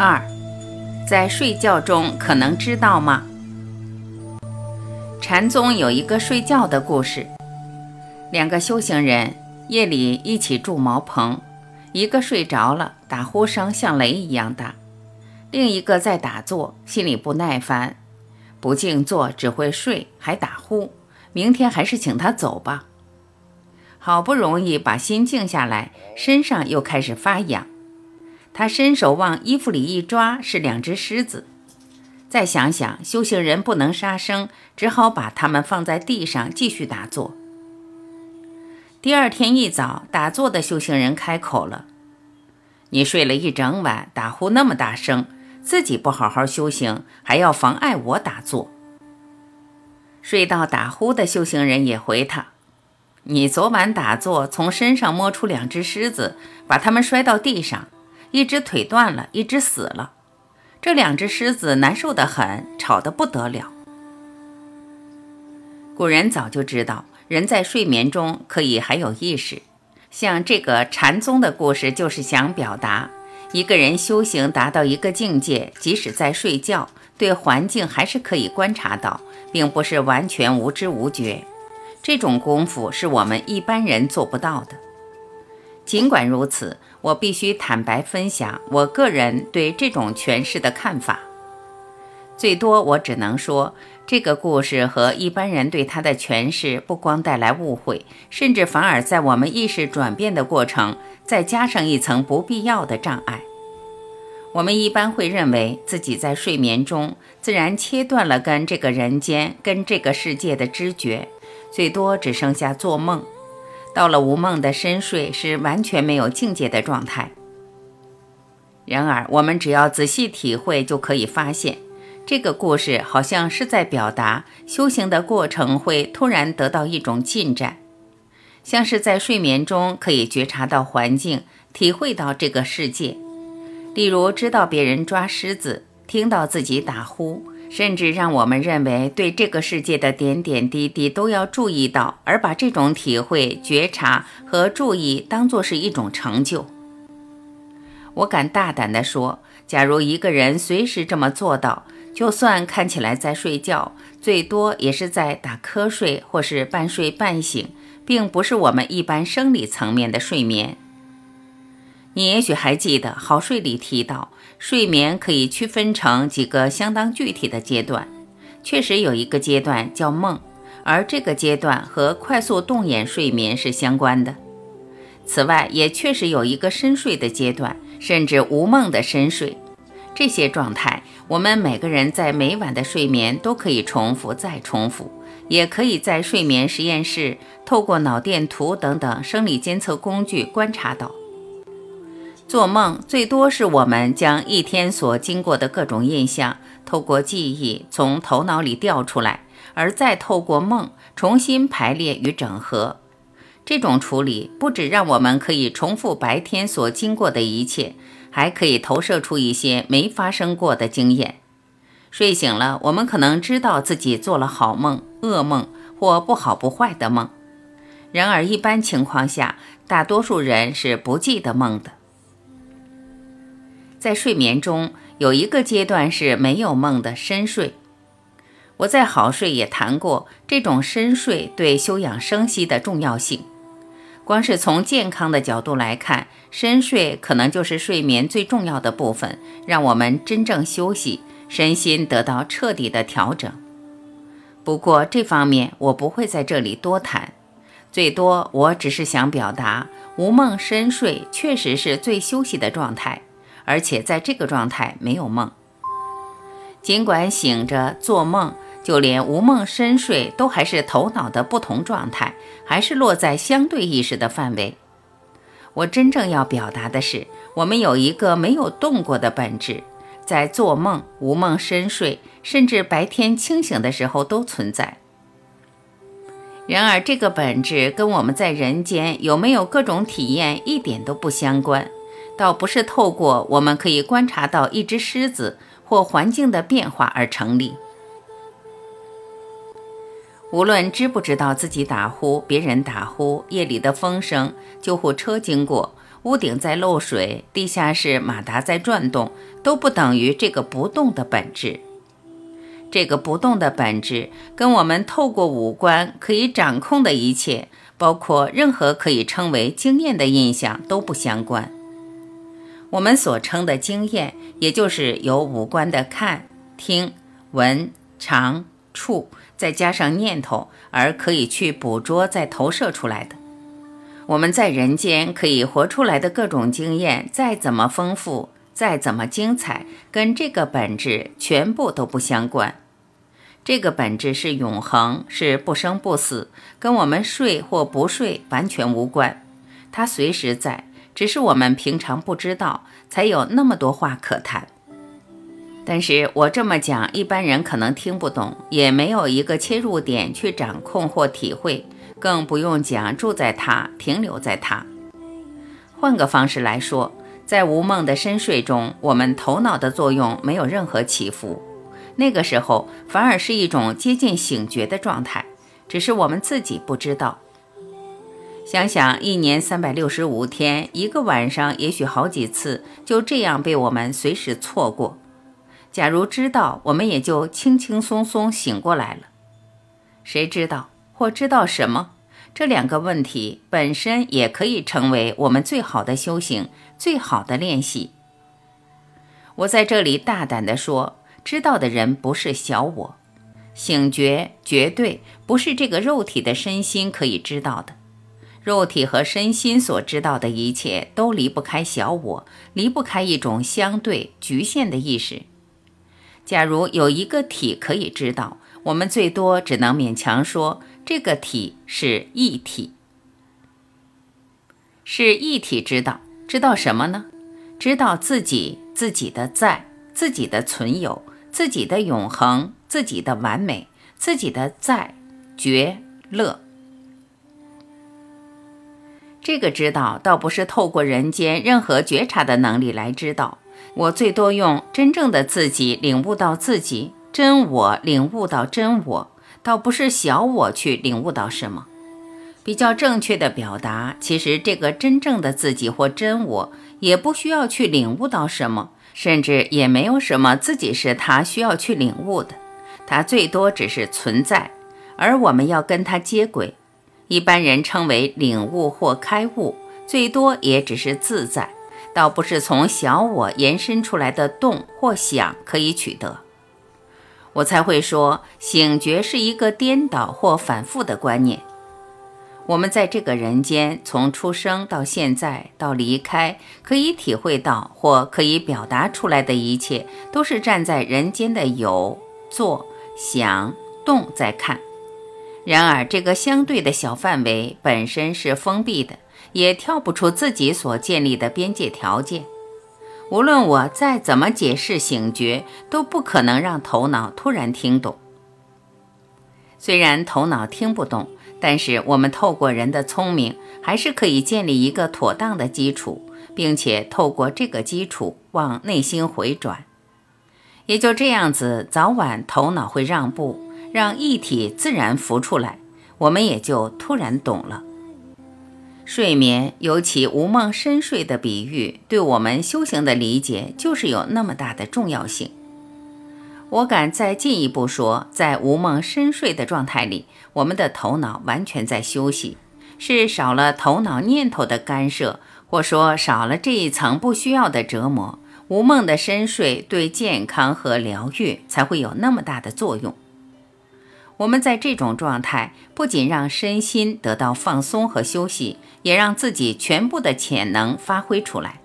二，在睡觉中可能知道吗？禅宗有一个睡觉的故事，两个修行人夜里一起住茅棚，一个睡着了，打呼声像雷一样大；另一个在打坐，心里不耐烦，不静坐只会睡还打呼，明天还是请他走吧。好不容易把心静下来，身上又开始发痒。他伸手往衣服里一抓，是两只狮子。再想想，修行人不能杀生，只好把它们放在地上继续打坐。第二天一早，打坐的修行人开口了：“你睡了一整晚，打呼那么大声，自己不好好修行，还要妨碍我打坐。”睡到打呼的修行人也回他：“你昨晚打坐，从身上摸出两只狮子，把它们摔到地上，一只腿断了，一只死了。”这两只狮子难受得很，吵得不得了。古人早就知道，人在睡眠中可以还有意识。像这个禅宗的故事，就是想表达，一个人修行达到一个境界，即使在睡觉，对环境还是可以观察到，并不是完全无知无觉。这种功夫是我们一般人做不到的。尽管如此。我必须坦白分享我个人对这种诠释的看法。最多我只能说，这个故事和一般人对它的诠释不光带来误会，甚至反而在我们意识转变的过程再加上一层不必要的障碍。我们一般会认为自己在睡眠中自然切断了跟这个人间、跟这个世界的知觉，最多只剩下做梦。到了无梦的深睡，是完全没有境界的状态。然而，我们只要仔细体会，就可以发现，这个故事好像是在表达修行的过程会突然得到一种进展，像是在睡眠中可以觉察到环境，体会到这个世界。例如，知道别人抓狮子，听到自己打呼。甚至让我们认为对这个世界的点点滴滴都要注意到，而把这种体会、觉察和注意当作是一种成就。我敢大胆地说，假如一个人随时这么做到，就算看起来在睡觉，最多也是在打瞌睡或是半睡半醒，并不是我们一般生理层面的睡眠。你也许还记得，好睡里提到。睡眠可以区分成几个相当具体的阶段，确实有一个阶段叫梦，而这个阶段和快速动眼睡眠是相关的。此外，也确实有一个深睡的阶段，甚至无梦的深睡。这些状态，我们每个人在每晚的睡眠都可以重复再重复，也可以在睡眠实验室透过脑电图等等生理监测工具观察到。做梦最多是我们将一天所经过的各种印象，透过记忆从头脑里调出来，而再透过梦重新排列与整合。这种处理不止让我们可以重复白天所经过的一切，还可以投射出一些没发生过的经验。睡醒了，我们可能知道自己做了好梦、噩梦或不好不坏的梦。然而，一般情况下，大多数人是不记得梦的。在睡眠中有一个阶段是没有梦的深睡。我在好睡也谈过这种深睡对休养生息的重要性。光是从健康的角度来看，深睡可能就是睡眠最重要的部分，让我们真正休息，身心得到彻底的调整。不过这方面我不会在这里多谈，最多我只是想表达，无梦深睡确实是最休息的状态。而且在这个状态没有梦，尽管醒着做梦，就连无梦深睡都还是头脑的不同状态，还是落在相对意识的范围。我真正要表达的是，我们有一个没有动过的本质，在做梦、无梦深睡，甚至白天清醒的时候都存在。然而，这个本质跟我们在人间有没有各种体验一点都不相关。倒不是透过我们可以观察到一只狮子或环境的变化而成立。无论知不知道自己打呼、别人打呼、夜里的风声、救护车经过，屋顶在漏水，地下室马达在转动，都不等于这个不动的本质。这个不动的本质，跟我们透过五官可以掌控的一切，包括任何可以称为经验的印象，都不相关。我们所称的经验，也就是由五官的看、听、闻、尝、触，再加上念头，而可以去捕捉、再投射出来的。我们在人间可以活出来的各种经验，再怎么丰富。再怎么精彩，跟这个本质全部都不相关。这个本质是永恒，是不生不死，跟我们睡或不睡完全无关。它随时在，只是我们平常不知道，才有那么多话可谈。但是我这么讲，一般人可能听不懂，也没有一个切入点去掌控或体会，更不用讲住在它、停留在它。换个方式来说。在无梦的深睡中，我们头脑的作用没有任何起伏，那个时候反而是一种接近醒觉的状态，只是我们自己不知道。想想一年三百六十五天，一个晚上也许好几次，就这样被我们随时错过。假如知道，我们也就轻轻松松醒过来了。谁知道或知道什么？这两个问题本身也可以成为我们最好的修行、最好的练习。我在这里大胆地说，知道的人不是小我，醒觉绝对不是这个肉体的身心可以知道的。肉体和身心所知道的一切都离不开小我，离不开一种相对局限的意识。假如有一个体可以知道，我们最多只能勉强说。这个体是一体，是一体知道，知道什么呢？知道自己自己的在，自己的存有，自己的永恒，自己的完美，自己的在觉乐。这个知道倒不是透过人间任何觉察的能力来知道，我最多用真正的自己领悟到自己真我，领悟到真我。倒不是小我去领悟到什么，比较正确的表达，其实这个真正的自己或真我也不需要去领悟到什么，甚至也没有什么自己是他需要去领悟的，他最多只是存在，而我们要跟他接轨。一般人称为领悟或开悟，最多也只是自在，倒不是从小我延伸出来的动或想可以取得。我才会说，醒觉是一个颠倒或反复的观念。我们在这个人间，从出生到现在到离开，可以体会到或可以表达出来的一切，都是站在人间的有、做、想、动在看。然而，这个相对的小范围本身是封闭的，也跳不出自己所建立的边界条件。无论我再怎么解释醒觉，都不可能让头脑突然听懂。虽然头脑听不懂，但是我们透过人的聪明，还是可以建立一个妥当的基础，并且透过这个基础往内心回转。也就这样子，早晚头脑会让步，让一体自然浮出来，我们也就突然懂了。睡眠，尤其无梦深睡的比喻，对我们修行的理解就是有那么大的重要性。我敢再进一步说，在无梦深睡的状态里，我们的头脑完全在休息，是少了头脑念头的干涉，或说少了这一层不需要的折磨。无梦的深睡对健康和疗愈才会有那么大的作用。我们在这种状态，不仅让身心得到放松和休息，也让自己全部的潜能发挥出来。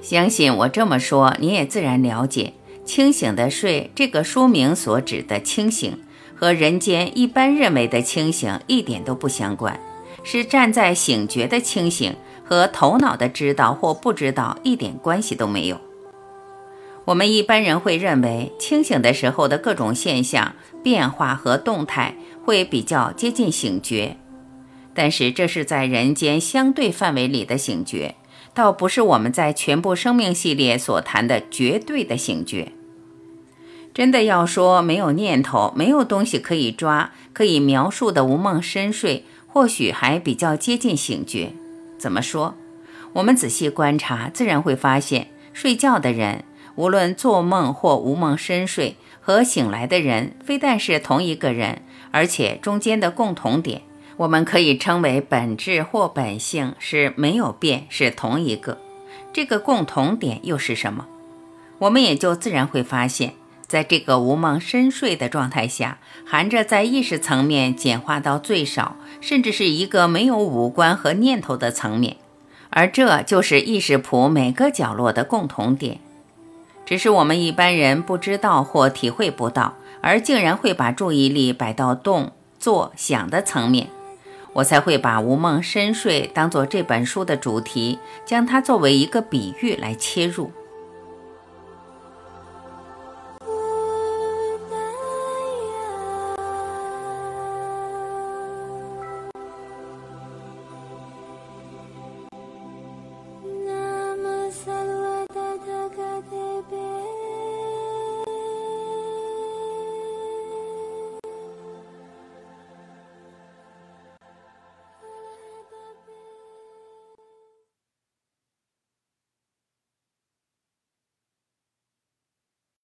相信我这么说，你也自然了解，清醒的睡这个书名所指的清醒，和人间一般认为的清醒一点都不相关，是站在醒觉的清醒，和头脑的知道或不知道一点关系都没有。我们一般人会认为，清醒的时候的各种现象、变化和动态会比较接近醒觉，但是这是在人间相对范围里的醒觉，倒不是我们在全部生命系列所谈的绝对的醒觉。真的要说没有念头、没有东西可以抓、可以描述的无梦深睡，或许还比较接近醒觉。怎么说？我们仔细观察，自然会发现，睡觉的人，无论做梦或无梦深睡，和醒来的人，非但是同一个人，而且中间的共同点，我们可以称为本质或本性是没有变，是同一个。这个共同点又是什么？我们也就自然会发现，在这个无梦深睡的状态下，含着在意识层面简化到最少，甚至是一个没有五官和念头的层面。而这就是意识谱每个角落的共同点，只是我们一般人不知道或体会不到，而竟然会把注意力摆到动、作、想的层面。我才会把无梦深睡当做这本书的主题，将它作为一个比喻来切入。